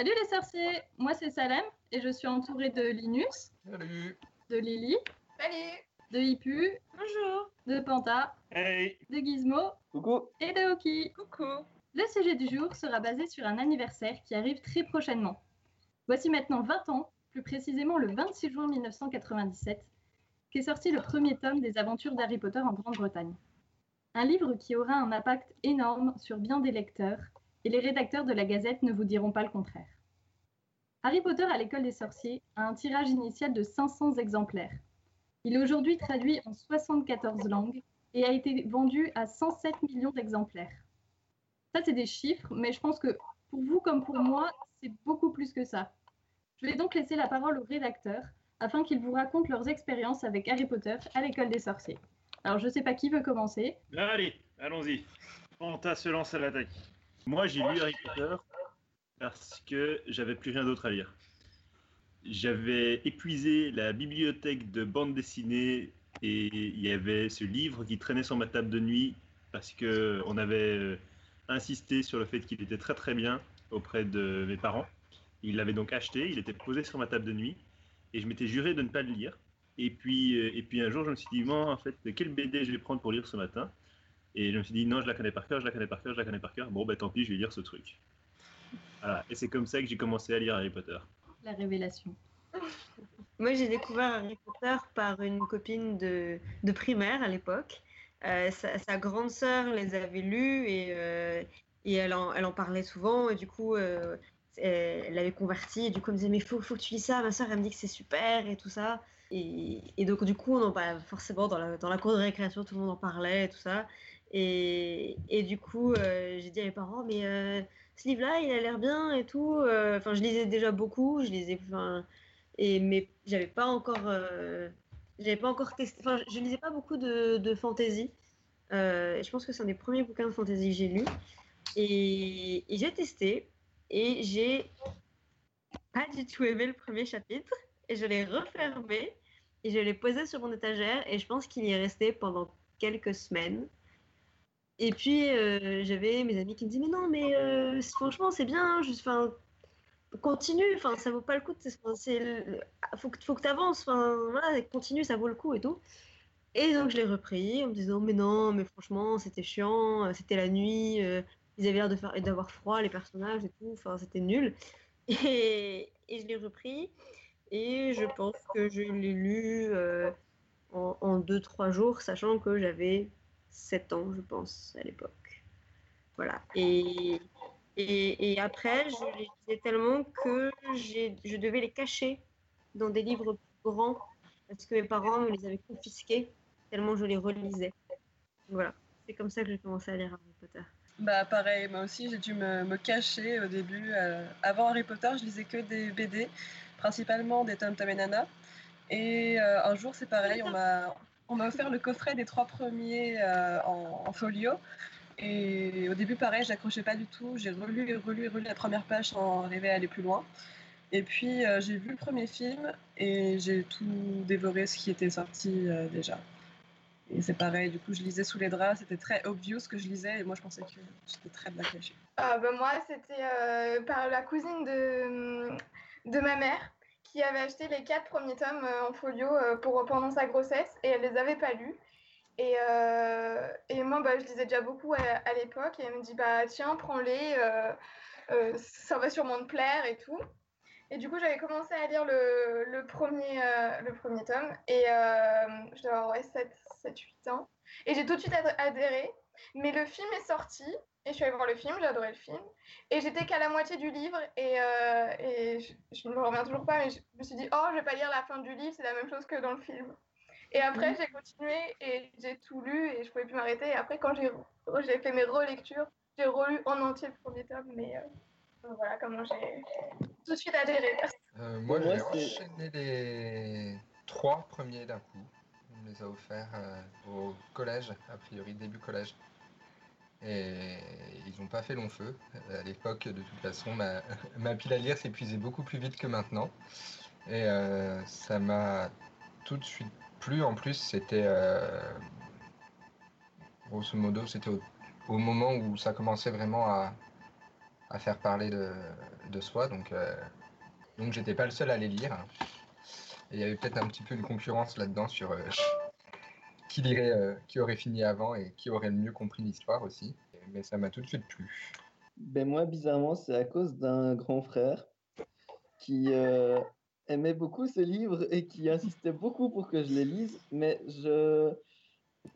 Salut les sorciers, moi c'est Salem et je suis entourée de Linus, Salut. de Lily, Salut de Hippu, Bonjour de Panta, Hey de Gizmo Coucou. et de Hoki. Coucou Le sujet du jour sera basé sur un anniversaire qui arrive très prochainement. Voici maintenant 20 ans, plus précisément le 26 juin 1997, qu'est sorti le premier tome des aventures d'Harry Potter en Grande-Bretagne. Un livre qui aura un impact énorme sur bien des lecteurs, et les rédacteurs de la Gazette ne vous diront pas le contraire. Harry Potter à l'école des sorciers a un tirage initial de 500 exemplaires. Il est aujourd'hui traduit en 74 langues et a été vendu à 107 millions d'exemplaires. Ça, c'est des chiffres, mais je pense que pour vous comme pour moi, c'est beaucoup plus que ça. Je vais donc laisser la parole aux rédacteurs afin qu'ils vous racontent leurs expériences avec Harry Potter à l'école des sorciers. Alors, je ne sais pas qui veut commencer. Allez, allons-y. Panta se lance à l'attaque. Moi, j'ai lu Harry Potter parce que j'avais plus rien d'autre à lire. J'avais épuisé la bibliothèque de bande dessinée et il y avait ce livre qui traînait sur ma table de nuit parce que on avait euh, insisté sur le fait qu'il était très très bien auprès de mes parents. Il l'avait donc acheté, il était posé sur ma table de nuit et je m'étais juré de ne pas le lire. Et puis, euh, et puis un jour, je me suis dit, en fait, quel BD je vais prendre pour lire ce matin? Et je me suis dit, non, je la connais par cœur, je la connais par cœur, je la connais par cœur. Bon, ben tant pis, je vais lire ce truc. Voilà. Et c'est comme ça que j'ai commencé à lire Harry Potter. La révélation. Moi, j'ai découvert Harry Potter par une copine de, de primaire à l'époque. Euh, sa, sa grande sœur les avait lus et, euh, et elle, en, elle en parlait souvent. Et du coup, euh, elle l'avait converti. Et du coup, elle me disait Mais faut, faut que tu lis ça. Ma sœur, elle me dit que c'est super et tout ça. Et, et donc, du coup, on en parlait forcément dans la, dans la cour de récréation, tout le monde en parlait et tout ça. Et, du coup, euh, j'ai dit à mes parents Mais euh, ce livre-là, il a l'air bien et tout. Euh, Enfin, je lisais déjà beaucoup. Je lisais. Enfin, et mais j'avais pas encore j'avais pas encore testé enfin je lisais pas beaucoup de, de fantasy je pense que c'est un des premiers bouquins de fantasy que j'ai lu et j'ai testé et j'ai pas du tout aimé le premier chapitre et je l'ai refermé et je l'ai posé sur mon étagère et je pense qu'il y est resté pendant quelques semaines et puis euh, j'avais mes amis qui me disaient mais non mais euh, franchement c'est bien juste enfin continue, enfin ça vaut pas le coup, le- faut que faut que enfin voilà, continue, ça vaut le coup et tout. Et donc je l'ai repris en me disant mais non, mais franchement c'était chiant, euh, c'était la nuit, ils avaient l'air d'avoir froid les personnages et tout, c'était nul. Et, et je l'ai repris et je pense que je l'ai lu en, en deux trois jours, sachant que j'avais 7 ans je pense à l'époque. Voilà. Et et, et après, je les lisais tellement que j'ai- je devais les cacher dans des livres plus grands parce que mes parents me les avaient confisqués tellement je les relisais. Voilà, c'est comme ça que j'ai commencé à lire Harry Potter. Bah pareil, moi aussi j'ai dû me, me cacher au début. euh, avant Harry Potter, je lisais que des BD, principalement des Tom Tom et Nana. Et euh, un jour c'est pareil, on m'a on m'a offert le coffret des trois premiers euh, en, folio. Et au début pareil, j'accrochais pas du tout. J'ai relu et relu et relu la première page sans arriver à aller plus loin. Et puis euh, j'ai vu le premier film et j'ai tout dévoré ce qui était sorti euh, déjà. Et c'est pareil, du coup je lisais sous les draps, c'était très obvious ce que je lisais et moi je pensais que j'étais très bien cachée. Ah, bah, moi, c'était par la cousine de, de ma mère qui avait acheté les quatre premiers tomes euh, en folio euh, pour, pendant sa grossesse et elle les avait pas lus. Et, euh, et moi, bah, je lisais déjà beaucoup à, l'époque et elle me dit bah tiens, prends-les, ça va sûrement te plaire et tout. Et du coup, j'avais commencé à lire le, le premier, le premier tome et je dois avoir ouais, 7-8 ans. Et j'ai tout de suite ad- adhéré. Mais le film est sorti et je suis allée voir le film, j'ai adoré le film. Et j'étais qu'à la moitié du livre et, euh, et je, je me reviens toujours pas, mais je me suis dit, oh, je vais pas lire la fin du livre, c'est la même chose que dans le film. Et après, j'ai continué et j'ai tout lu et je pouvais plus m'arrêter. Et après, quand j'ai j'ai fait mes relectures, j'ai relu en entier le premier tome. Mais euh, voilà comment j'ai tout de suite adhéré. Euh, moi, j'ai enchaîné les trois premiers d'un coup. On me les a offerts euh, au collège, a priori début collège. Et ils n'ont pas fait long feu. À l'époque, de toute façon, ma, pile à lire s'épuisait beaucoup plus vite que maintenant. Et euh, ça m'a tout de suite plu. En plus, c'était euh, grosso modo, c'était au, moment où ça commençait vraiment à, faire parler de, soi. Donc, euh, donc j'étais pas le seul à les lire. Et il y avait peut-être un petit peu une concurrence là-dedans sur qui lirait, euh, qui aurait fini avant et qui aurait mieux compris l'histoire aussi. Mais ça m'a tout de suite plu. Ben moi, bizarrement, c'est à cause d'un grand frère qui euh, aimait beaucoup ce livre et qui insistait beaucoup pour que je les lise, mais je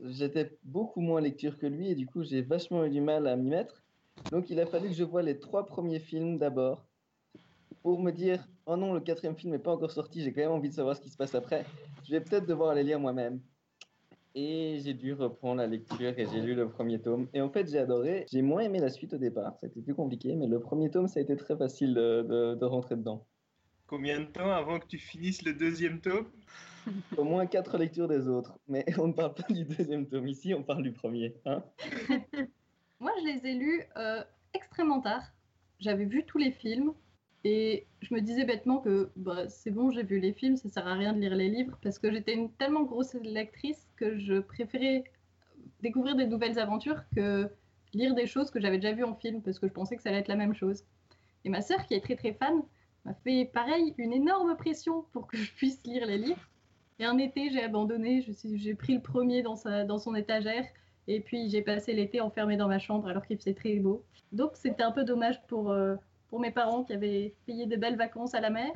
j'étais beaucoup moins lecture que lui et du coup j'ai vachement eu du mal à m'y mettre. Donc il a fallu que je voie les trois premiers films d'abord pour me dire oh non le quatrième film n'est pas encore sorti, j'ai quand même envie de savoir ce qui se passe après. Je vais peut-être devoir les lire moi-même. Et j'ai dû reprendre la lecture et j'ai lu le premier tome. Et en fait, j'ai adoré. J'ai moins aimé la suite au départ. C'était plus compliqué, mais le premier tome, ça a été très facile de, de- de rentrer dedans. Combien de temps avant que tu finisses le deuxième tome? Au moins quatre lectures des autres. Mais on ne parle pas du deuxième tome ici, on parle du premier. Hein Moi, je les ai lus euh, extrêmement tard. J'avais vu tous les films et je me disais bêtement que bah, c'est bon, j'ai vu les films, ça sert à rien de lire les livres parce que j'étais une tellement grosse lectrice que je préférais découvrir des nouvelles aventures que lire des choses que j'avais déjà vues en film parce que je pensais que ça allait être la même chose. Et ma sœur, qui est très très fan, m'a fait pareil une énorme pression pour que je puisse lire les livres. Et un été, j'ai abandonné, j'ai pris le premier dans, sa, dans son étagère et puis j'ai passé l'été enfermée dans ma chambre alors qu'il faisait très beau. Donc c'était un peu dommage pour, euh, pour mes parents qui avaient payé de belles vacances à la mer.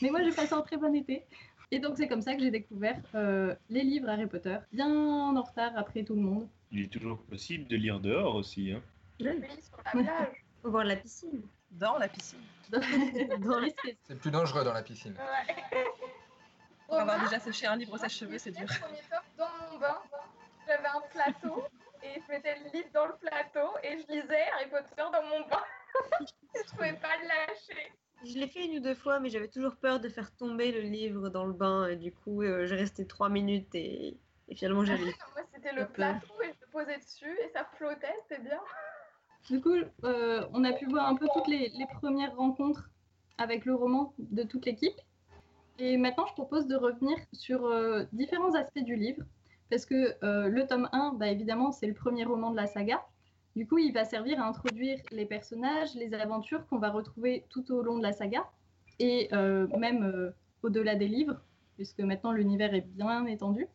Mais moi j'ai passé un très bon été. Et donc c'est comme ça que j'ai découvert euh, les livres Harry Potter, bien en retard après tout le monde. Il est toujours possible de lire dehors aussi. Hein. Oui, sur la plage. Faut voir la piscine. Dans la piscine. Dans. C'est plus dangereux dans la piscine. Ouais. Pour avoir déjà séché un livre sèche-cheveux, c'est dur. premier tome dans mon bain. J'avais un plateau et je mettais le livre dans le plateau et je lisais Harry Potter dans mon bain. je pouvais pas le lâcher. Je l'ai fait une ou deux fois, mais j'avais toujours peur de faire tomber le livre dans le bain. Et du coup, euh, j'ai resté trois minutes et, et finalement, j'avais lu. Moi, c'était le plateau et je me posais dessus et ça flottait, c'était bien. Du coup, euh, on a pu voir un peu toutes les, les premières rencontres avec le roman de toute l'équipe. Et maintenant, je propose de revenir sur euh, différents aspects du livre. Parce que euh, le tome 1, bah, évidemment, c'est le premier roman de la saga. Du coup, il va servir à introduire les personnages, les aventures qu'on va retrouver tout au long de la saga. Et euh, même euh, au-delà des livres, puisque maintenant l'univers est bien étendu.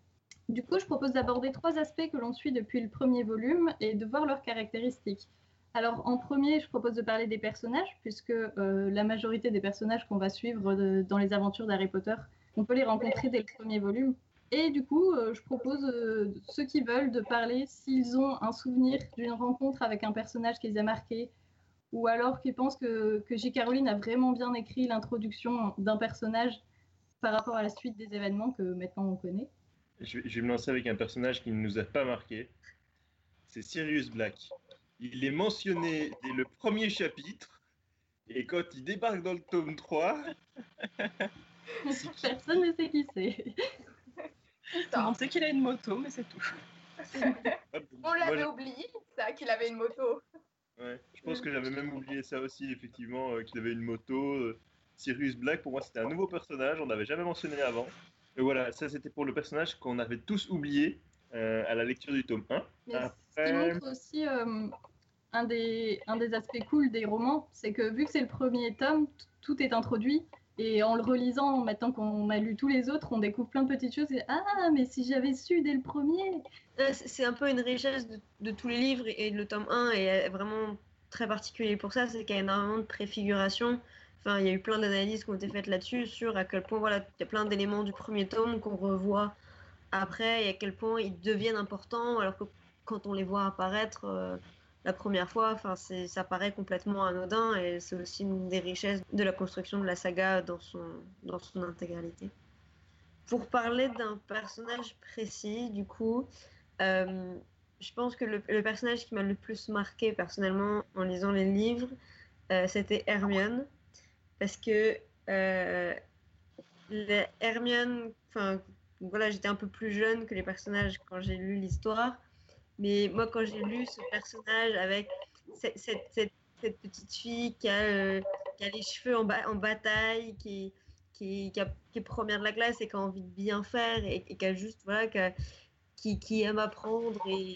Du coup, je propose d'aborder trois aspects que l'on suit depuis le premier volume et de voir leurs caractéristiques. Alors, en premier, je propose de parler des personnages, puisque euh, la majorité des personnages qu'on va suivre dans les aventures d'Harry Potter, on peut les rencontrer dès le premier volume. Et du coup, euh, je propose euh, ceux qui veulent de parler s'ils ont un souvenir d'une rencontre avec un personnage qui les a marqués, ou alors qu'ils pensent que, que J. Caroline a vraiment bien écrit l'introduction d'un personnage par rapport à la suite des événements que maintenant on connaît. Je, vais- je vais me lancer avec un personnage qui ne nous a pas marqué. C'est Sirius Black. Il est mentionné dès le premier chapitre. Et quand il débarque dans le tome 3, Personne ne sait qui c'est. Monde sait qu'il a une moto, mais c'est tout. On l'avait oublié, ça, qu'il avait une moto. ouais, je pense que j'avais même oublié ça aussi, effectivement, euh, qu'il avait une moto. euh, Sirius Black, pour moi, c'était un nouveau personnage, on n'avait jamais mentionné avant. Et voilà, ça c'était pour le personnage qu'on avait tous oublié euh, à la lecture du tome 1. Mais ce qui Après- montre aussi euh, un, des, un des aspects cool des romans, c'est que vu que c'est le premier tome, tout est introduit. Et en le relisant, maintenant qu'on a lu tous les autres, on découvre plein de petites choses. Et, ah, mais si j'avais su dès le premier Euh, C'est un peu une richesse de, tous les livres et le tome 1 est vraiment très particulier pour ça, c'est qu'il y a énormément de préfiguration. Enfin, il y a eu plein d'analyses qui ont été faites là-dessus sur à quel point voilà, il y a plein d'éléments du premier tome qu'on revoit après et à quel point ils deviennent importants alors que quand on les voit apparaître euh, la première fois, enfin, ça paraît complètement anodin et c'est aussi une des richesses de la construction de la saga dans son, dans son intégralité. Pour parler d'un personnage précis, du coup, euh, je pense que le, personnage qui m'a le plus marqué personnellement en lisant les livres, euh, c'était Hermione. Parce que euh, Hermione, enfin voilà, j'étais un peu plus jeune que les personnages quand j'ai lu l'histoire. Mais moi, quand j'ai lu ce personnage avec cette, cette- petite fille qui a, euh, qui a les cheveux en, ba- en bataille, qui, qui, qui, est première de la classe et qui a envie de bien faire et, qui a juste, voilà, qui, a- qui, aime apprendre et,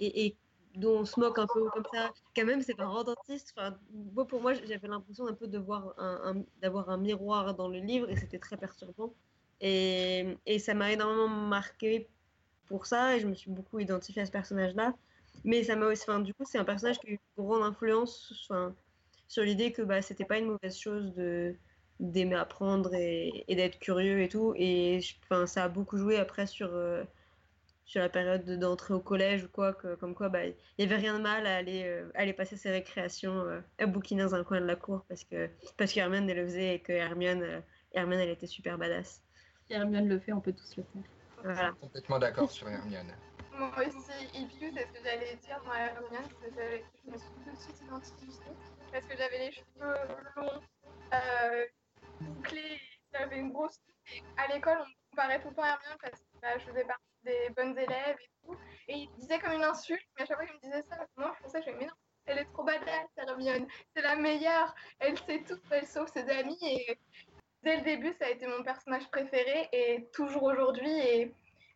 et, et dont on se moque un peu comme ça. Quand même, c'est pas rend dentiste. Enfin, moi, pour moi, j'avais l'impression un peu de un- d'avoir un miroir dans le livre et c'était très perturbant. Et, et ça m'a énormément marqué pour ça et je me suis beaucoup identifiée à ce personnage-là. Mais ça m'a aussi, enfin, du coup, c'est un personnage qui a eu une grande influence enfin, sur l'idée que bah, c'était pas une mauvaise chose de d'aimer apprendre et, d'être curieux et tout. Et enfin, ça a beaucoup joué après sur, euh, sur la période de- d'entrée au collège ou quoi, que, comme quoi bah, il n'y avait rien de mal à aller, euh, aller passer ses récréations euh, à bouquiner dans un coin de la cour parce que, parce que Hermione elle le faisait et que Hermione, euh, Hermione elle était super badass. Si Hermione le fait, on peut tous le faire. Voilà. Complètement d'accord sur Hermione. Moi aussi, Ipiou, c'est ce que j'allais dire dans Hermione, c'est je me suis tout de suite identifiée parce que j'avais les cheveux longs, euh, bouclés, j'avais une grosse touffe. Et à l'école, on me comparait tout le temps à Hermione parce que bah, je faisais partie des bonnes élèves et tout. Et ils disaient comme une insulte, mais à chaque fois qu'ils me disaient ça, moi je pensais, je me mais non, elle est trop badass, Hermione, c'est la meilleure, elle sait tout, elle sauve ses amis. Et dès le début, ça a été mon personnage préféré et toujours aujourd'hui. Et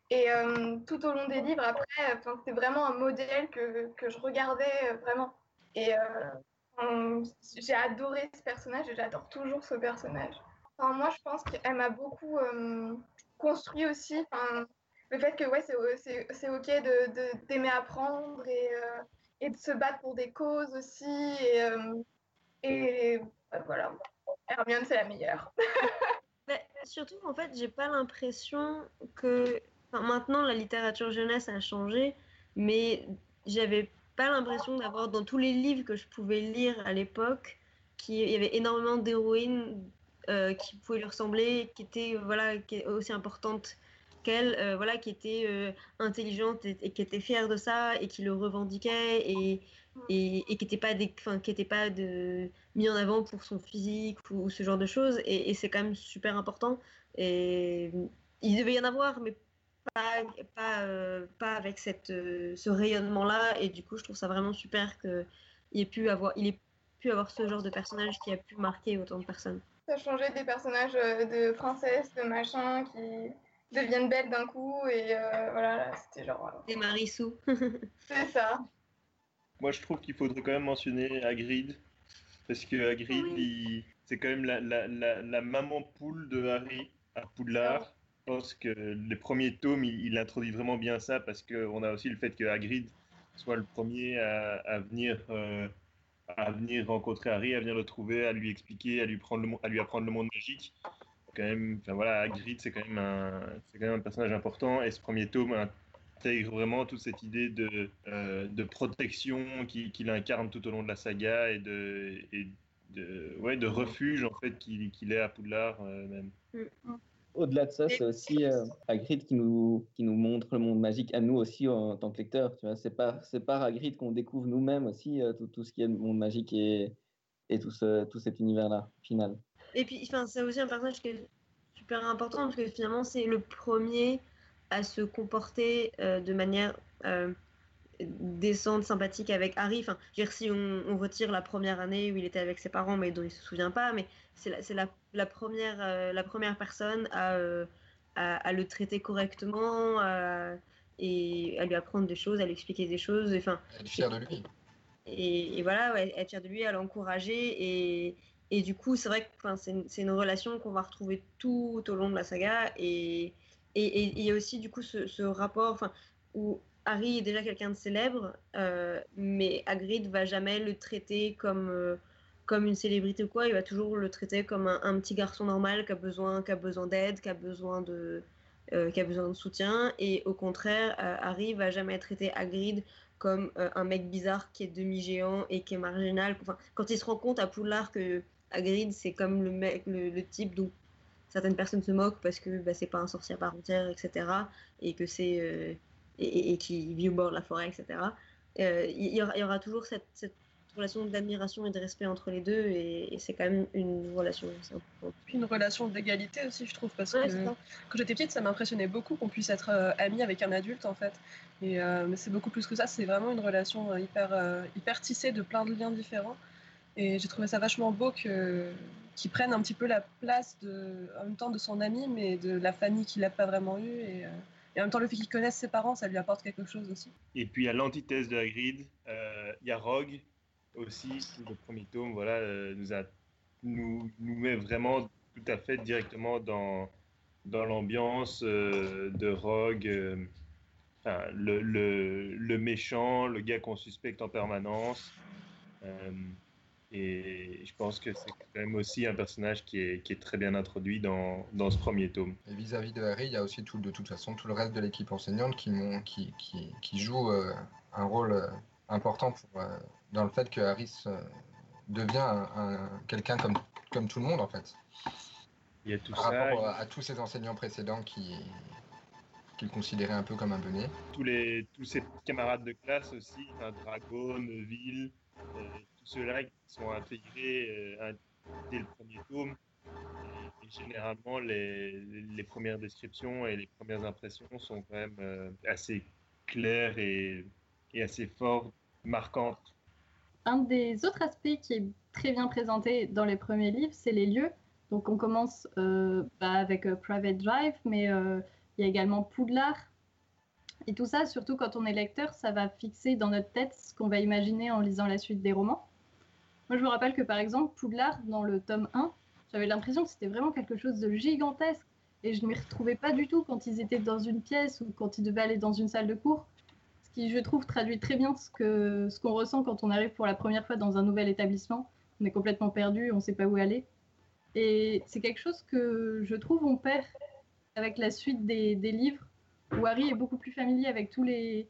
et euh, tout au long des livres, après, c'était vraiment un modèle que, que je regardais euh, vraiment. Et euh, j'ai adoré ce personnage et j'adore toujours ce personnage. Enfin, moi, je pense qu'elle m'a beaucoup construit aussi. Enfin, le fait que ouais, c'est, OK de, de- d'aimer apprendre et, et de se battre pour des causes aussi. Et, voilà, Hermione, c'est la meilleure. Mais surtout, en fait, j'ai pas l'impression que. Enfin, maintenant, la littérature jeunesse a changé, mais j'avais pas l'impression d'avoir dans tous les livres que je pouvais lire à l'époque qu'il y avait énormément d'héroïnes euh, qui pouvaient lui ressembler, qui étaient voilà, qui aussi importantes qu'elle, euh, voilà, qui étaient euh, intelligentes et, et qui étaient fières de ça et qui le revendiquaient et, et, et qui n'étaient pas, des, enfin, qui étaient pas de, mis en avant pour son physique ou, ce genre de choses. Et, et c'est quand même super important. Et il devait y en avoir, mais pas, pas, euh, pas avec cette, euh, ce rayonnement-là. Et du coup, je trouve ça vraiment super qu'il ait pu avoir, il ait pu avoir ce genre de personnage qui a pu marquer autant de personnes. Ça changeait des personnages euh, de princesses, de machin, qui deviennent belles d'un coup. Et euh, voilà, là, c'était genre. Et Marissou. c'est ça. Moi, je trouve qu'il faudrait quand même mentionner Hagrid. Parce que Hagrid, c'est quand même la, la, la, la maman poule de Harry à Poudlard. Je pense que les premiers tomes, il, il introduit vraiment bien ça parce qu'on a aussi le fait que Hagrid soit le premier à, à venir, euh, à venir rencontrer Harry, à venir le trouver, à lui expliquer, à lui, prendre le, mo- à lui apprendre le monde magique. Quand même, enfin voilà, Hagrid, c'est quand, même un- c'est quand même un personnage important. Et ce premier tome intègre vraiment toute cette idée de, euh, de protection qui- qu'il incarne tout au long de la saga et de, et de, ouais, de refuge en fait qu'il qu'il est à Poudlard euh, même. Au-delà de ça, c'est aussi euh, Hagrid qui nous, qui nous montre le monde magique à nous aussi en, tant que vois, c'est par, c'est par Hagrid qu'on découvre nous-mêmes aussi euh, tout, tout ce qui est le monde magique et, et tout, ce, tout cet univers-là, final. Et puis, enfin, c'est aussi un personnage qui est super important parce que finalement, c'est le premier à se comporter euh, de manière euh, décente, sympathique avec Harry. Enfin, je veux dire, si on, on retire la première année où il était avec ses parents, mais dont il se souvient pas, mais c'est la, c'est la, la première, euh, la première personne à, euh, à, à le traiter correctement à- et à lui apprendre des choses, à lui expliquer des choses. Enfin, Elle est fière de lui. et, et voilà, ouais, être fier de lui, à l'encourager. Et, et du coup, c'est vrai que c'est une, c'est une relation qu'on va retrouver tout au long de la saga. Et et- il y a aussi du coup ce, ce rapport où Harry est déjà quelqu'un de célèbre, euh, mais Hagrid va jamais le traiter comme, euh, comme une célébrité ou quoi. Il va toujours le traiter comme un, petit garçon normal qui a besoin, qui a besoin d'aide, qui a besoin de, euh, qui a besoin de soutien. Et au contraire, euh, Harry va jamais traiter Hagrid comme un mec bizarre qui est demi-géant et qui est marginal. Enfin, quand il se rend compte à Poudlard que Hagrid, c'est comme le, mec, le type dont certaines personnes se moquent parce que bah, c'est pas un sorcier à part entière, etc. Et que c'est. euh, et, qui vit au bord de la forêt, etc. Euh, Il y, aura, il y aura toujours cette, cette relation d'admiration et de respect entre les deux, et, et c'est quand même une relation une relation d'égalité aussi, je trouve, parce Ouais, que quand j'étais petite, ça m'impressionnait beaucoup qu'on puisse être euh, ami avec un adulte, en fait. Et, mais c'est beaucoup plus que ça, c'est vraiment une relation hyper, hyper tissée de plein de liens différents. Et j'ai trouvé ça vachement beau que qu'ils prennent un petit peu la place de, en même temps de son ami, mais de la famille qu'il n'a pas vraiment eue. Et, euh, Et en même temps, le fait qu'il connaisse ses parents, ça lui apporte quelque chose aussi. Et puis à l'antithèse de Hagrid, euh, il y a Rogue aussi, qui, le premier tome, voilà, euh, nous, a, nous, nous met vraiment tout à fait directement dans, dans l'ambiance de Rogue, enfin, le, le, le méchant, le gars qu'on suspecte en permanence. Et je pense que c'est quand même aussi un personnage qui est, qui est très bien introduit dans, dans ce premier tome. Et vis-à-vis de Harry, il y a aussi tout, de toute façon tout le reste de l'équipe enseignante qui, m'ont- qui, qui, qui joue euh, un rôle euh, important pour, euh, dans le fait que Harry devient un, un- quelqu'un comme, comme tout le monde en fait. Il y a tout Par ça, rapport à, à tous ses enseignants précédents qui qu'il considérait un peu comme un benet. tous, les, tous ses camarades de classe aussi, enfin, Drago, Neville, tous ceux-là qui sont intégrés euh, dès le premier tome. Généralement, les, premières descriptions et les premières impressions sont quand même euh, assez claires et, assez fortes, marquantes. Un des autres aspects qui est très bien présenté dans les premiers livres, c'est les lieux. Donc on commence euh, bah, avec euh, Private Drive, mais euh, il y a également Poudlard. Et tout ça, surtout quand on est lecteur, ça va fixer dans notre tête ce qu'on va imaginer en lisant la suite des romans. Moi, je me rappelle que par exemple, Poudlard, dans le tome 1, j'avais l'impression que c'était vraiment quelque chose de gigantesque. Et je ne m'y retrouvais pas du tout quand ils étaient dans une pièce ou quand ils devaient aller dans une salle de cours. Ce qui, je trouve, traduit très bien ce que ce qu'on ressent quand on arrive pour la première fois dans un nouvel établissement. On est complètement perdu, on ne sait pas où aller. Et c'est quelque chose que je trouve on perd avec la suite des livres, où Harry est beaucoup plus familier avec tous les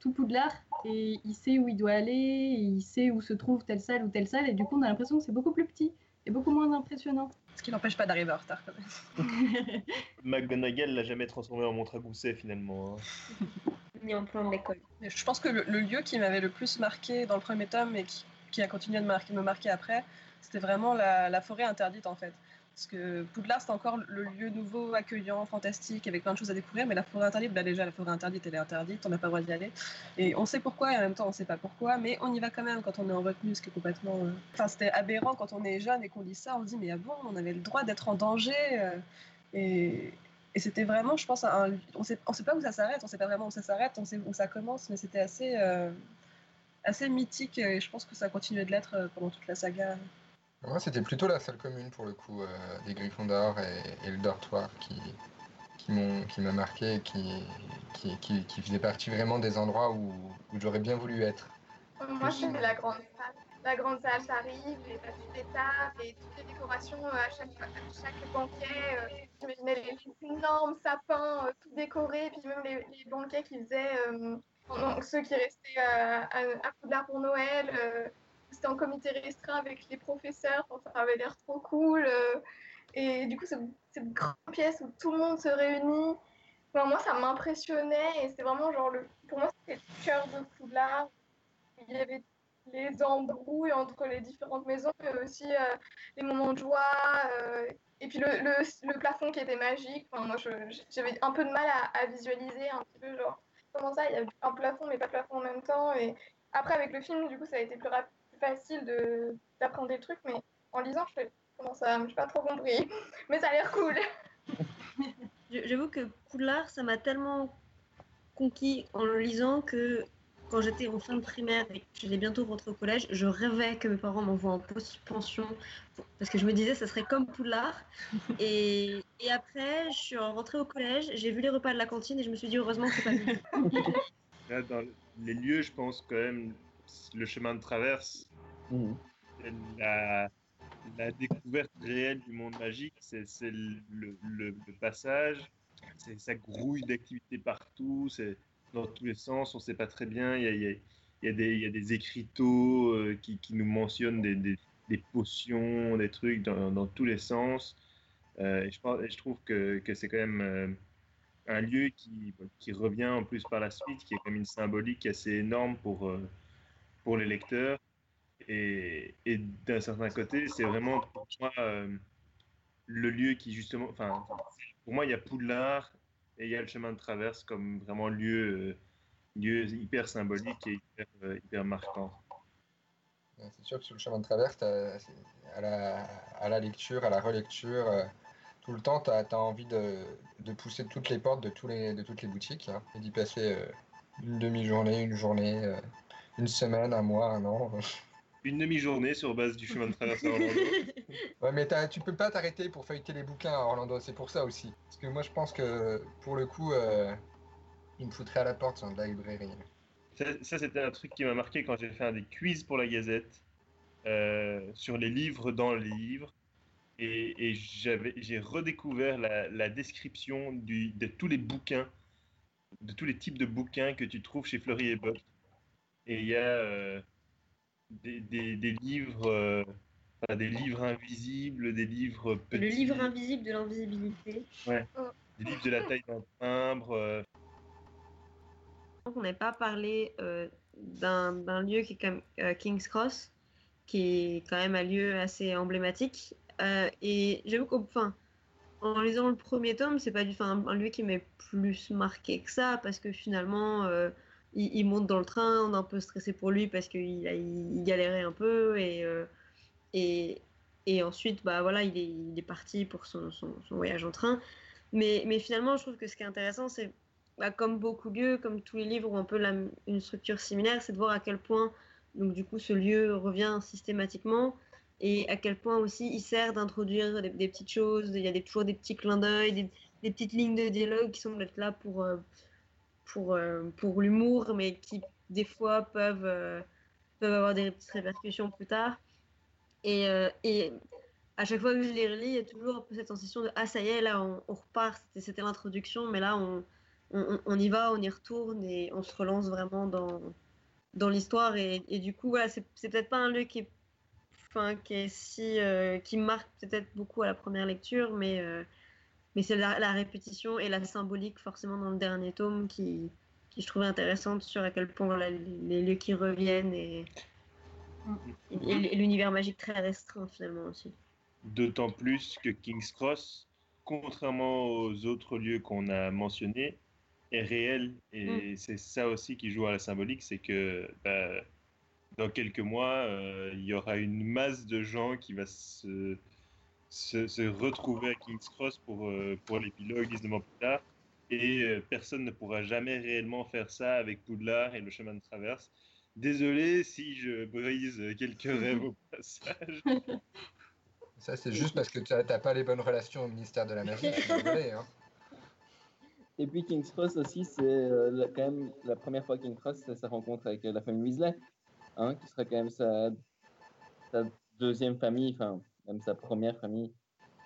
tout Poudlard et il sait où il doit aller, et il sait où se trouve telle salle ou telle salle, et du coup on a l'impression que c'est beaucoup plus petit et beaucoup moins impressionnant. Ce qui n'empêche pas d'arriver en retard quand même. McGonagall l'a jamais transformé en montre à gousset finalement. hein. Ni en plan de l'école. Je pense que le, le lieu qui m'avait le plus marqué dans le premier tome et qui, qui a continué de marquer- me marquer après, c'était vraiment la, la forêt interdite en fait. Parce que Poudlard, c'est encore le lieu nouveau, accueillant, fantastique, avec plein de choses à découvrir, mais la forêt interdite, bah déjà, la forêt interdite, elle est interdite, on n'a pas le droit d'y aller. Et on sait pourquoi, et en même temps, on sait pas pourquoi, mais on y va quand même quand on est en retenue, ce qui est complètement. euh, Enfin, c'était aberrant quand on est jeune et qu'on lit ça, on se dit, mais ah bon, on avait le droit d'être en danger. euh, Et, c'était vraiment, je pense, un... on on sait pas où ça s'arrête, on sait pas vraiment où ça s'arrête, on sait où ça commence, mais c'était assez, euh, assez mythique et je pense que ça a continué de l'être pendant toute la saga. Moi, c'était plutôt la salle commune pour le coup, euh, des Gryffondors et, et le dortoir qui, qui m'a marqué et qui, qui, qui, qui faisait partie vraiment des endroits où, où j'aurais bien voulu être. Moi, c'était la grande salle. La grande salle, ça arrive, les papiers d'étape et toutes les décorations euh, à chaque, à chaque banquet. euh, J'imaginais les énormes sapins euh, tout décorés, puis même les, les banquets qui faisaient, euh, donc ceux qui restaient euh, à, à Poudlard pour Noël. C'était en comité restreint avec les professeurs, ça avait l'air trop cool. euh, et du coup, cette, grande pièce où tout le monde se réunit, moi, ça m'impressionnait et c'était vraiment genre, le, pour moi, c'était le cœur de Poudlard. Il y avait les embrouilles entre les différentes maisons, mais aussi euh, les moments de joie. euh, et puis le, le, plafond qui était magique. Moi, j'avais un peu de mal à, visualiser un petit peu, genre, comment ça, il y a un plafond, mais pas de plafond en même temps. Et après, avec le film, du coup, ça a été plus, rap- plus facile de- d'apprendre des trucs, mais en lisant, je fais, comment ça, je n'ai pas trop compris. Mais ça a l'air cool. J'avoue que Poudlard, ça m'a tellement conquis en le lisant que quand j'étais en fin de primaire et que j'allais bientôt rentrer au collège, je rêvais que mes parents m'envoient en post-pension parce que je me disais ça serait comme Poudlard. Et, et après, je suis rentrée au collège, j'ai vu les repas de la cantine et je me suis dit heureusement que c'est pas. Là, dans les lieux, je pense quand même le chemin de traverse, Mhm. la, découverte réelle du monde magique, c'est le, le- le passage, ça grouille d'activités partout, c'est dans tous les sens, on ne sait pas très bien, il y a, des, écriteaux euh, qui, nous mentionnent des, potions, des trucs dans, tous les sens. Euh, je trouve que, c'est quand même euh, un lieu qui, revient en plus par la suite, qui est comme une symbolique assez énorme pour les lecteurs. Et, d'un certain côté, c'est vraiment pour moi euh, le lieu qui justement, enfin, pour moi, il y a Poudlard et il y a le chemin de traverse comme vraiment lieu, euh, lieu hyper symbolique et hyper, euh, marquant. C'est sûr que sur le chemin de traverse, à la, lecture, à la relecture, tout le temps, tu as, envie de, pousser toutes les portes de, toutes les boutiques hein, et d'y passer une demi-journée, une journée, une semaine, un mois, un an. Une demi-journée sur base du chemin de traverse à Orlando. Ouais, mais tu peux pas t'arrêter pour feuilleter les bouquins à Orlando, c'est pour ça aussi. Parce que moi, je pense que pour le coup, euh, il me foutrait à la porte sur de la librairie. Ça, ça, c'était un truc qui m'a marqué quand j'ai fait un des quiz pour la Gazette euh, sur les livres dans les livres. Et, j'ai redécouvert la, la description du, de tous les bouquins, de tous les types de bouquins que tu trouves chez Fleury et Bock. Et il y a euh, des, des- des livres, euh, enfin, des livres invisibles, des livres petits, Le livre invisible de l'invisibilité. des livres de la taille d'un timbre. euh, On n'avait pas parlé euh, d'un d'un lieu qui est comme euh, King's Cross, qui est quand même un lieu assez emblématique. Euh, et j'avoue qu'au enfin, en lisant le premier tome, c'est pas du tout un, un lieu qui m'est plus marqué que ça, parce que finalement, euh, il, il monte dans le train, on est un peu stressé pour lui parce qu'il galérait un peu, et, euh, et, ensuite, bah voilà, il est, parti pour son, voyage en train. Mais, finalement, je trouve que ce qui est intéressant, c'est bah, comme beaucoup de lieux, comme tous les livres ont un peu une structure similaire, c'est de voir à quel point donc du coup ce lieu revient systématiquement et à quel point aussi il sert d'introduire des, petites choses. Il y a des, toujours des petits clins d'œil, des, des petites lignes de dialogue qui semblent être là pour, euh, pour, euh, pour l'humour, mais qui des fois peuvent, euh, peuvent avoir des petites répercussions plus tard. Et, euh, et à chaque fois que je les relis, il y a toujours un peu cette sensation de Ah, ça y est, là, on, repart. C'était- l'introduction, mais là, on, on, y va, on y retourne et on se relance vraiment dans, dans l'histoire. Et, et du coup, voilà, c'est peut-être pas un lieu qui est, qui est si. qui marque peut-être beaucoup à la première lecture, mais, mais c'est la, la répétition et la symbolique, forcément, dans le dernier tome qui, qui je trouvais intéressante sur à quel point voilà, les, les lieux qui reviennent et, et, et l'univers magique très restreint, finalement, aussi. D'autant plus que King's Cross, contrairement aux autres lieux qu'on a mentionnés, est réel. Et c'est ça aussi qui joue à la symbolique, c'est que bah, dans quelques mois, euh, il y aura une masse de gens qui va se, se, se retrouver à King's Cross pour, euh, pour l'épilogue 19 mois plus tard. Et euh, personne ne pourra jamais réellement faire ça avec Poudlard et le chemin de traverse. Désolé si je brise quelques rêves au passage. Ça, c'est juste parce que tu n'as pas les bonnes relations au ministère de la Magie. Désolé. Hein. Et puis King's Cross aussi, c'est euh, quand même la première fois King's Cross, c'est sa rencontre avec euh, la famille Weasley, hein, qui sera quand même sa, sa deuxième famille, enfin même sa première famille,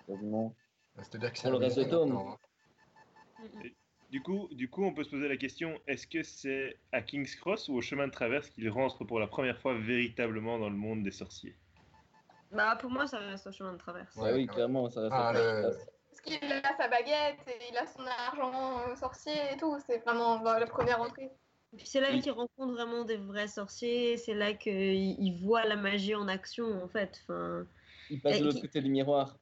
quasiment. C'est-à-dire que c'est Pour le reste de maintenant, hein. Du coup, du coup, on peut se poser la question est-ce que c'est à King's Cross ou au chemin de traverse qu'il rentre pour la première fois véritablement dans le monde des sorciers? Bah, pour moi, ça reste un chemin de traverse. Ouais, Ah oui, clairement, ça reste Ah, la le- King's Cross. Parce qu'il a sa baguette et il a son argent euh, sorcier et tout. C'est vraiment bah, la première entrée. Et puis c'est là Oui. qu'il rencontre vraiment des vrais sorciers, c'est là qu'il il voit la magie en action, en fait. Enfin, Il passe de l'autre qui- côté du miroir.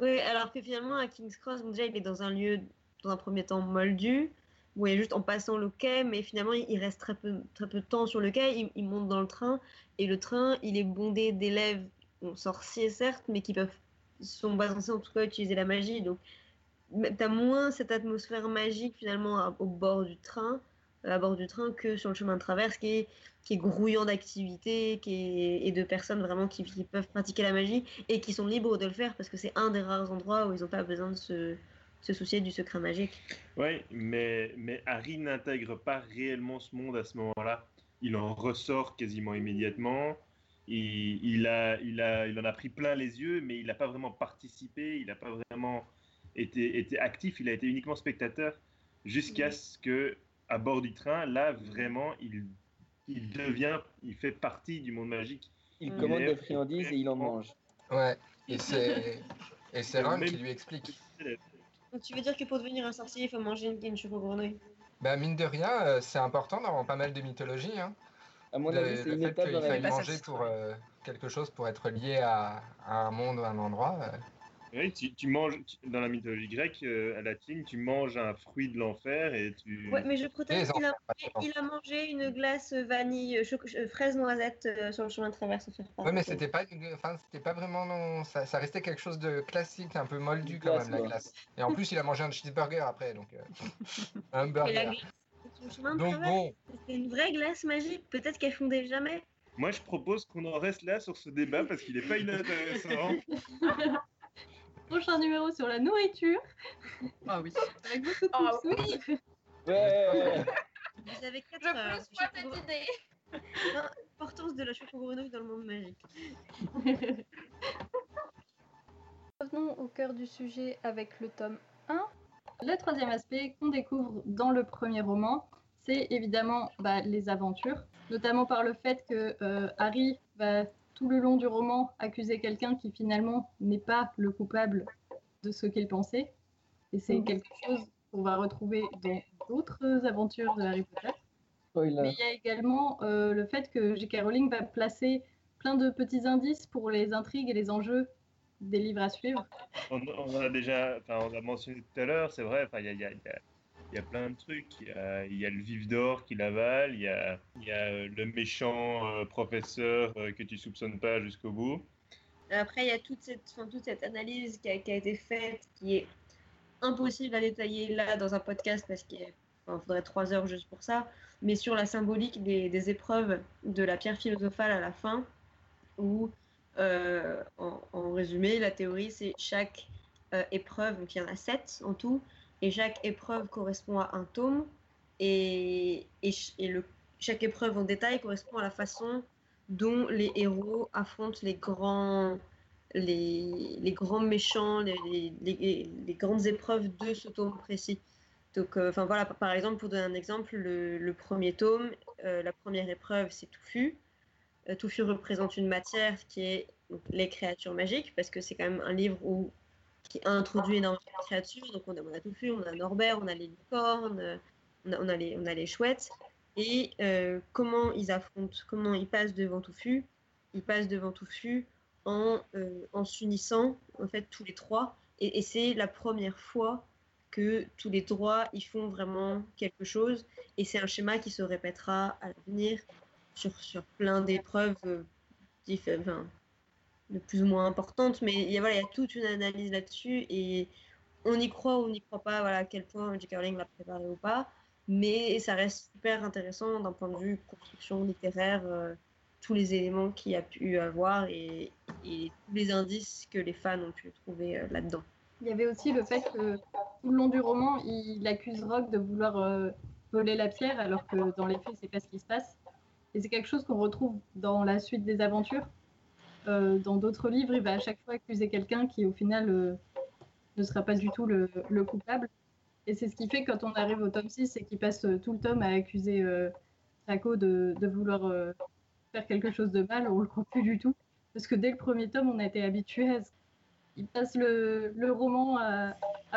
Oui, alors que finalement, à King's Cross, déjà, il est dans un lieu, dans un premier temps, moldu, où il est juste en passant le quai, mais finalement, il reste très peu, très peu de temps sur le quai, il, il monte dans le train, et le train, il est bondé d'élèves, bon, sorciers certes, mais qui peuvent, sont pas censés en tout cas utiliser la magie, donc tu as moins cette atmosphère magique finalement au bord du train, euh, à bord du train, que sur le chemin de traverse, qui est, qui est grouillant d'activités et de personnes vraiment qui, qui peuvent pratiquer la magie et qui sont libres de le faire parce que c'est un des rares endroits où ils n'ont pas besoin de se, se soucier du secret magique. Oui, mais, mais Harry n'intègre pas réellement ce monde à ce moment-là. Il en ressort quasiment immédiatement. Il, il, a, il, a, il en a pris plein les yeux, mais il n'a pas vraiment participé, il n'a pas vraiment été, été actif, il a été uniquement spectateur jusqu'à Oui. ce que, à bord du train, là, vraiment, il, il devient, il fait partie du monde magique. Il Mm. commande des friandises et il en mange. Ouais, et c'est et c'est qui lui explique. Donc tu veux dire que pour devenir un sorcier, il faut manger une, une choco-grenouille Bah mine de rien, euh, c'est important dans pas mal de mythologies. Hein. À mon Le, avis, c'est le une fait étape qu'il dans la faille manger pour euh, quelque chose pour être lié à, à un monde ou un endroit, euh, Oui, tu, tu manges tu- dans la mythologie grecque, euh, à latine, tu manges un fruit de l'enfer et tu. Ouais, mais je proteste qu'il a, il a mangé une glace vanille, choc- euh, fraise noisette euh, sur le chemin de traverse. Ouais, mais c'était pas, enfin, c'était pas vraiment, non, ça, ça restait quelque chose de classique, un peu moldu quand glace, même, la glace. Et en plus, il a mangé un cheeseburger après, donc euh, un Et la burger. glace sur le chemin de Donc traverse, bon, c'était une vraie glace magique. Peut-être qu'elle fondait jamais. Moi, je propose qu'on en reste là sur ce débat parce qu'il n'est pas inintéressant. Prochain numéro sur la nourriture, Ah oui. avec beaucoup de Ah. Ouais, ouais. Vous avez 4 Je heures. pousse pas cette idée. L'importance de la choco-grenouille dans le monde magique. Revenons au cœur du sujet avec le tome 1. Le troisième aspect qu'on découvre dans le premier roman, c'est évidemment bah, les aventures, notamment par le fait que euh, Harry va tout le long du roman accuser quelqu'un qui finalement n'est pas le coupable de ce qu'il pensait. Et c'est Mhm. quelque chose qu'on va retrouver dans d'autres aventures de Harry Potter. Mais il y a également euh, le fait que J.K. Rowling va placer plein de petits indices pour les intrigues et les enjeux des livres à suivre. On, on a déjà, enfin, on l'a mentionné tout à l'heure, c'est vrai. Enfin, il y a, a- a- il y a plein de trucs. Il y a, le vif d'or qui l'avale. Il y a, il y a euh, le méchant euh, professeur euh, que tu soupçonnes pas jusqu'au bout. Après, il y a toute cette, enfin, toute cette analyse qui a, été faite, qui est impossible à détailler là dans un podcast parce qu'il faudrait trois heures juste pour ça, mais sur la symbolique des, épreuves de la pierre philosophale à la fin, où, en, en résumé, la théorie, c'est chaque épreuve, donc il y en a sept en tout, et chaque épreuve correspond à un tome, et, et, le, chaque épreuve en détail correspond à la façon dont les héros affrontent les grands, les, les grands méchants, les, les, les- grandes épreuves de ce tome précis. Donc, euh, voilà, par exemple, pour donner un exemple, le, premier tome, euh, la première épreuve, c'est Touffu. Euh, représente une matière qui est les créatures magiques, parce que c'est quand même un livre où, qui introduit énormément de créatures. Donc, on a, on a on a Norbert, on a les licornes, on a, les, on a les chouettes. Et euh, comment ils affrontent, comment ils passent devant Touffu Ils passent devant Touffu en, euh, en s'unissant, en fait, tous les trois. Et, c'est la première fois que tous les trois, ils font vraiment quelque chose. Et c'est un schéma qui se répétera à l'avenir sur, sur plein d'épreuves euh, diffé- enfin, de plus ou moins importantes. Mais il y, a, toute une analyse là-dessus. Et on y croit ou on n'y croit pas, voilà, à quel point J.K. Rowling l'a préparé ou pas. Mais ça reste super intéressant d'un point de vue construction littéraire, euh, tous les éléments qu'il a pu avoir et, et tous les indices que les fans ont pu trouver euh, là-dedans. Il y avait aussi le fait que tout le long du roman, il accuse Rogue de vouloir euh, voler la pierre, alors que dans les faits, c'est pas ce qui se passe. Et c'est quelque chose qu'on retrouve dans la suite des aventures. Euh, dans d'autres livres, il va à chaque fois accuser quelqu'un qui, au final, euh, ne sera pas du tout le, le coupable. Et c'est ce qui fait quand on arrive au tome 6, c'est qu'il passe euh, tout le tome à accuser Draco de, vouloir faire quelque chose de mal. On le croit plus du tout. Parce que dès le premier tome, on a été habitué à ce il passe le, roman à,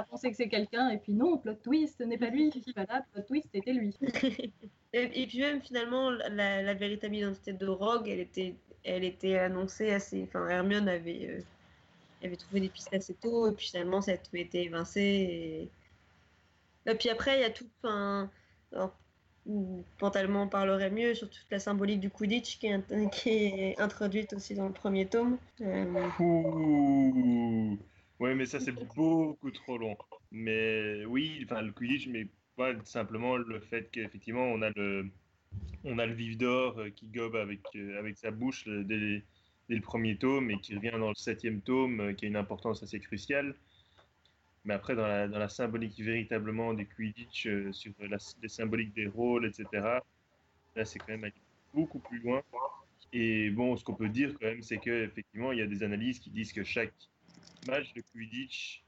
penser que c'est quelqu'un, et puis non, plot twist, ce n'est pas lui. Voilà, plot twist, c'était lui. Et, et puis même finalement, la, la véritable identité de Rogue, elle était, elle était annoncée assez. Enfin, Hermione avait, euh, avait trouvé des pistes assez tôt, et puis finalement, ça a tout été évincé. Et, et puis après, il y a tout. Enfin, alors, en parlerait mieux sur toute la symbolique du Quidditch qui est, int- qui est introduite aussi dans le premier tome. Euh, Ouh. Ouais, mais ça c'est beaucoup trop long. Mais oui, enfin le Quidditch, mais pas simplement le fait qu'effectivement on a le, on a le vif d'or euh, qui gobe avec, euh, avec sa bouche euh, dès, dès le premier tome et qui revient dans le septième tome, qui a une importance assez cruciale. Mais après, dans la, dans la symbolique véritablement du Quidditch, sur la, les symboliques des rôles, etc., là c'est quand même beaucoup plus loin. Et bon, ce qu'on peut dire quand même, c'est qu'effectivement, il y a des analyses qui disent que chaque match de Quidditch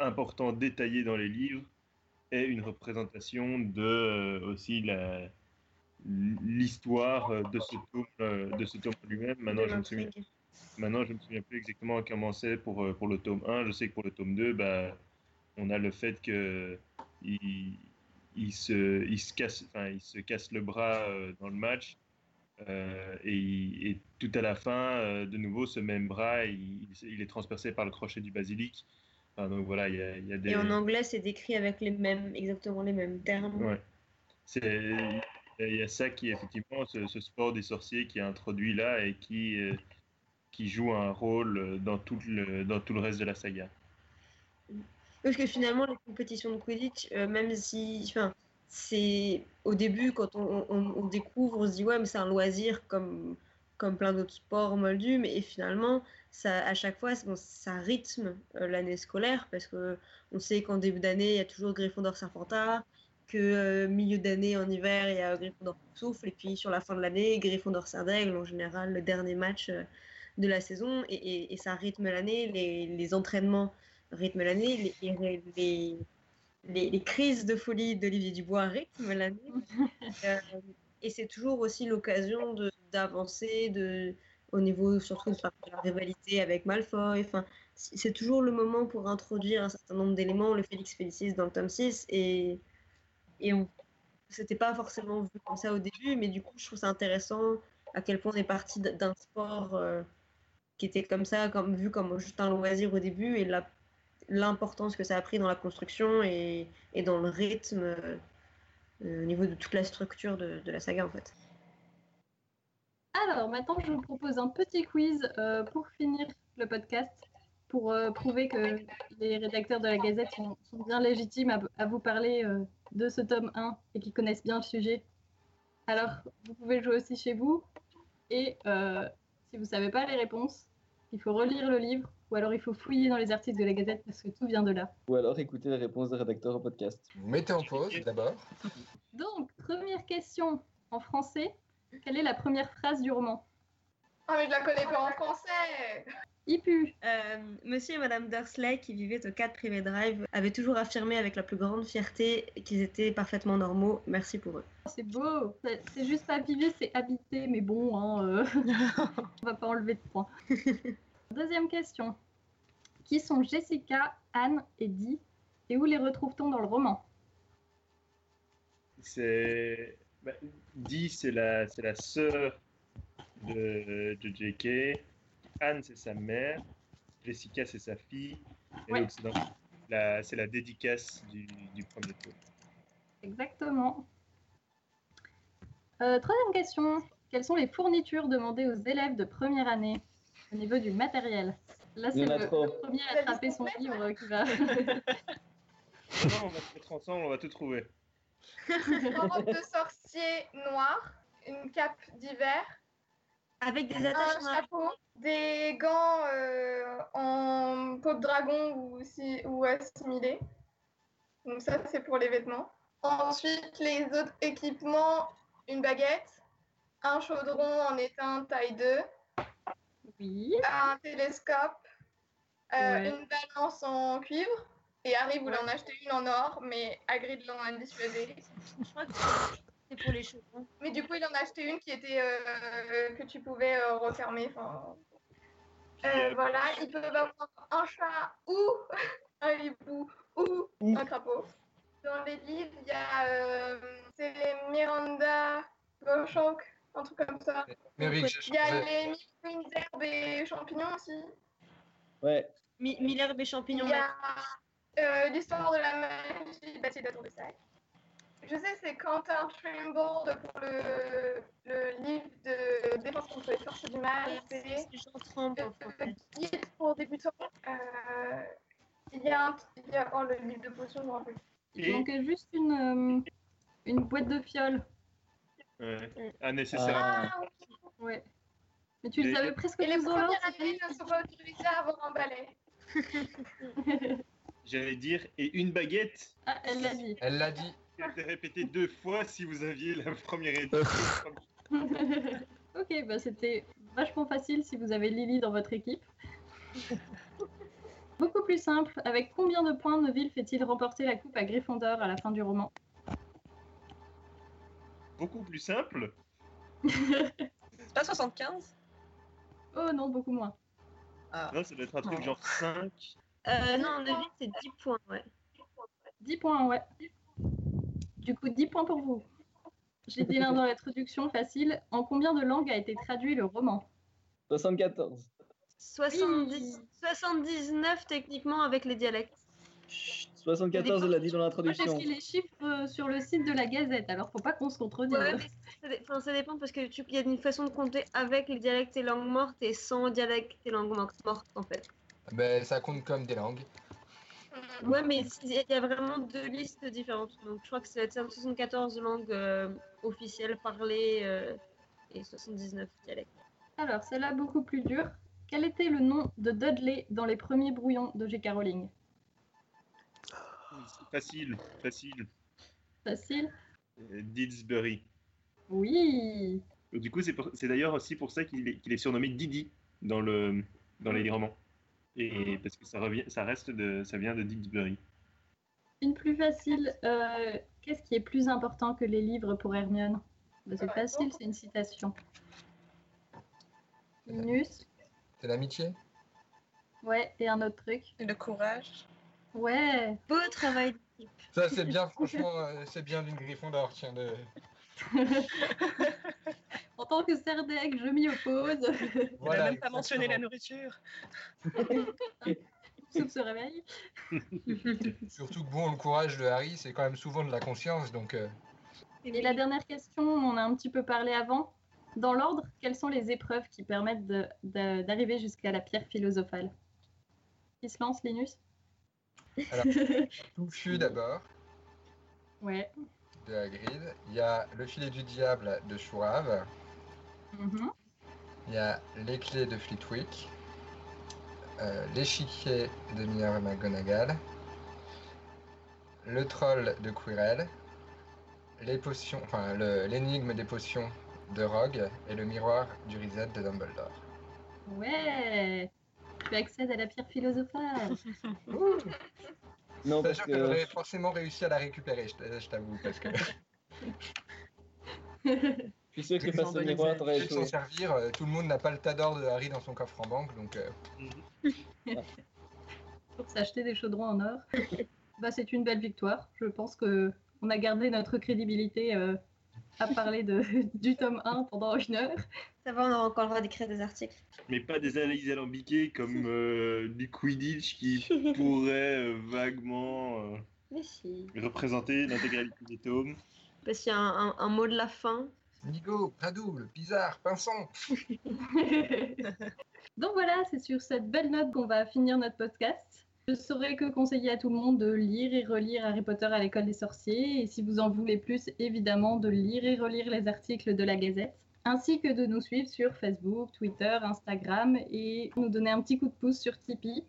important, détaillé dans les livres, est une représentation de euh, aussi la l'histoire euh, de ce tome, euh, de ce tome lui-même. Maintenant, je me souviens, maintenant, je me souviens plus exactement comment c'est pour, pour le tome 1. Je sais que pour le tome 2, bah, on a le fait que il, il se, il se casse, enfin, il se casse le bras euh, dans le match Euh, et, tout à la fin, euh, de nouveau, ce même bras, il, il est transpercé par le crochet du basilic. Enfin, donc voilà, il y a, il y a des. Et en anglais, c'est décrit avec les mêmes, exactement les mêmes termes. Ouais. C'est, il y a ça qui, effectivement, ce, ce sport des sorciers qui est introduit là et qui, euh, qui joue un rôle dans tout, le, dans tout le reste de la saga. Parce que finalement, les compétitions de Quidditch, euh, même si, enfin, c'est au début quand on, on- on découvre, on se dit ouais, mais c'est un loisir comme comme plein d'autres sports moldus, mais et finalement, ça, à chaque fois, bon, ça rythme euh, l'année scolaire parce que on sait qu'en début d'année, il y a toujours Gryffondor Serpentard, que euh, milieu d'année en hiver, il y a Gryffondor Souffle, et puis sur la fin de l'année, Gryffondor Serdaigle, en général, le dernier match euh, de la saison, et, et- et ça rythme l'année, les, les entraînements rythment l'année, les, crises de folie d'Olivier Dubois rythment l'année. Et c'est toujours aussi l'occasion d'avancer de, au niveau surtout de la rivalité avec Malfoy. Enfin, c'est toujours le moment pour introduire un certain nombre d'éléments, le Félix Félicis dans le tome 6, et, et on c'était pas forcément vu comme ça au début, mais du coup, je trouve ça intéressant à quel point on est parti d'un sport euh, qui était comme ça, comme vu comme juste un loisir au début, et l'importance que ça a pris dans la construction et, dans le rythme euh, au niveau de toute la structure de, de la saga en fait. Alors, maintenant, je vous propose un petit quiz euh, pour finir le podcast, pour euh, prouver que les rédacteurs de la Gazette sont, sont bien légitimes à, à vous parler euh, de ce tome 1 et qui connaissent bien le sujet. Alors, vous pouvez jouer aussi chez vous. Et euh, si vous ne savez pas les réponses, il faut relire le livre ou alors il faut fouiller dans les articles de la Gazette parce que tout vient de là. Ou alors écouter les réponses des rédacteurs au podcast. Vous mettez en pause d'abord. Donc, première question en français. Quelle est la première phrase du roman Ah, mais je la connais pas en français Ipu. Euh, Monsieur et Madame Dursley, qui vivaient au 4 Privé Drive, avaient toujours affirmé avec la plus grande fierté qu'ils étaient parfaitement normaux. Merci pour eux. C'est beau. C'est c'est juste pas vivre, c'est habiter, mais bon, hein, euh, on va pas enlever de points. Deuxième question. Qui sont Jessica, Anne et Dee? Et où les retrouve-t-on dans le roman? C'est. Bah, Dee, c'est la, c'est la sœur de, de JK. Anne, c'est sa mère. Jessica, c'est sa fille. Et Ouais. donc, c'est, dans la, c'est la dédicace du, du premier tour. Exactement. Euh, troisième question. Quelles sont les fournitures demandées aux élèves de première année au niveau du matériel? Là, c'est le, premier à attraper son livre qui va. Non, on va se mettre ensemble, on va tout trouver. Une robe de sorcier noire, une cape d'hiver, Avec des un attaches en chapeau, des gants euh, en peau de dragon ou, si, ou assimilés. Donc ça, c'est pour les vêtements. Ensuite, les autres équipements, une baguette, un chaudron en étain taille 2, Oui. un télescope, euh, Ouais. une balance en cuivre. Et Harry voulait en acheter une en or, mais Hagrid l'en a dissuadé. Je crois que c'est pour les cheveux. Mais du coup, il en a acheté une qui était euh, que tu pouvais euh, refermer. enfin. Euh, voilà, ils peuvent avoir un chat ou un hibou ou un crapaud. Dans les livres, il y a euh, c'est les Miranda Beauchamp, un truc comme ça. Mais oui, Il y a les mille d'herbe et champignons aussi. Ouais, Mi- Miller et champignons. Il y a euh, l'histoire de la magie bâtie de la tour de Sac. Je sais, c'est Quentin Trimble pour le, le livre de défense contre les forces du mal. C'est C'est Jean Trempe en le français. guide pour débutants. Euh, il y a un, il y a oh, le livre de potions, je me rappelle. Il manquait juste une, euh, une boîte de fioles. ouais, un nécessaire. Ah. Ah, oui. Ouais. Mais tu les Et- avais presque Et les premières années ne sont pas autorisées à avoir un balai. J'allais dire, et une baguette. Ah, elle l'a dit. Elle l'a dit. Je l'ai répété deux fois si vous aviez la première édition. ok, bah c'était vachement facile si vous avez Lily dans votre équipe. Beaucoup plus simple, avec combien de points Neville fait-il remporter la coupe à Gryffondor à la fin du roman? Beaucoup plus simple. C'est pas 75 Oh non, beaucoup moins. Ah. Non, ça doit être un truc Non. genre 5. Euh, non, Neville, c'est 10 points, ouais. 10 points, ouais. Du coup, 10 points pour vous. J'ai dit l'un dans l'introduction facile. En combien de langues a été traduit le roman? 74. 70 79 techniquement avec les dialectes. 74, elle l'a dit dans Moi, j'ai l'introduction. écrit les chiffres euh, sur le site de la Gazette, alors faut pas qu'on se contredise. Ouais, mais ça, dé- enfin, ça dépend parce que tu- il y a une façon de compter avec les dialectes et langues mortes et sans dialectes et langues mortes mortes, en fait. Ben, ça compte comme des langues. Ouais, mais il y a vraiment deux listes différentes. Donc je crois que c'est 74 langues euh, officielles parlées euh, et 79 dialectes. Alors, celle-là beaucoup plus dure. Quel était le nom de Dudley dans les premiers brouillons de J.K. Rowling? Facile, facile. Facile Euh, Didsbury. Oui Du coup, c'est d'ailleurs aussi pour ça qu'il est, surnommé Didi dans, le, dans les romans. Et parce que ça, revient, ça reste de, ça vient de Didsbury. Une plus facile. euh, Qu'est-ce qui est plus important que les livres pour Hermione? Bah, C'est facile, c'est une citation. Linus C'est l'amitié? Ouais, et un autre truc. Et le courage. Ouais Beau travail d'équipe. Ça, c'est bien, franchement, euh, c'est bien d'une Gryffondor, tiens. De... En tant que Serdec, je m'y oppose. Il n'a même pas mentionné la nourriture. Soupe se réveille. Surtout que bon, le courage de Harry, c'est quand même souvent de la conscience, donc euh, Et la dernière question, on en a un petit peu parlé avant. Dans l'ordre, quelles sont les épreuves qui permettent d'arriver jusqu'à la pierre philosophale? Qui se lance, Linus? Alors. Touffu d'abord, Ouais. de Hagrid. Il y a le filet du diable de Chourave. Mhm. Il y a les clés de Flitwick. euh, L'échiquier de Minerva McGonagall. Le troll de Quirrell. Les potions, enfin le- l'énigme des potions de Rogue et le miroir du Reset de Dumbledore. Ouais Tu accèdes à la pierre philosophale. Non, parce que J'aurais forcément réussi à la récupérer, je t'avoue, parce que je suis sûr que face au miroir, t'aurais je vais s'en servir. euh, Tout le monde n'a pas le tas d'or de Harry dans son coffre en banque, donc euh, Pour s'acheter des chaudrons en or. bah, c'est une belle victoire. Je pense que on a gardé notre crédibilité euh, à parler de, du tome 1 pendant une heure. Ça va, on aura encore le droit d'écrire des articles. Mais pas des analyses alambiquées comme euh, du Quidditch qui pourrait euh, vaguement euh, Mais si. représenter l'intégralité des tomes. Parce qu'il y a un, un- un mot de la fin. Nigo, Padoule, Bizarre, Pinson. Donc voilà, c'est sur cette belle note qu'on va finir notre podcast. Je saurais que conseiller à tout le monde de lire et relire Harry Potter à l'école des sorciers, et si vous en voulez plus, évidemment, de lire et relire les articles de la Gazette, ainsi que de nous suivre sur Facebook, Twitter, Instagram, et nous donner un petit coup de pouce sur Tipeee.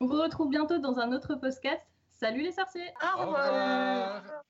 On vous retrouve bientôt dans un autre podcast. Salut les sorciers Au revoir.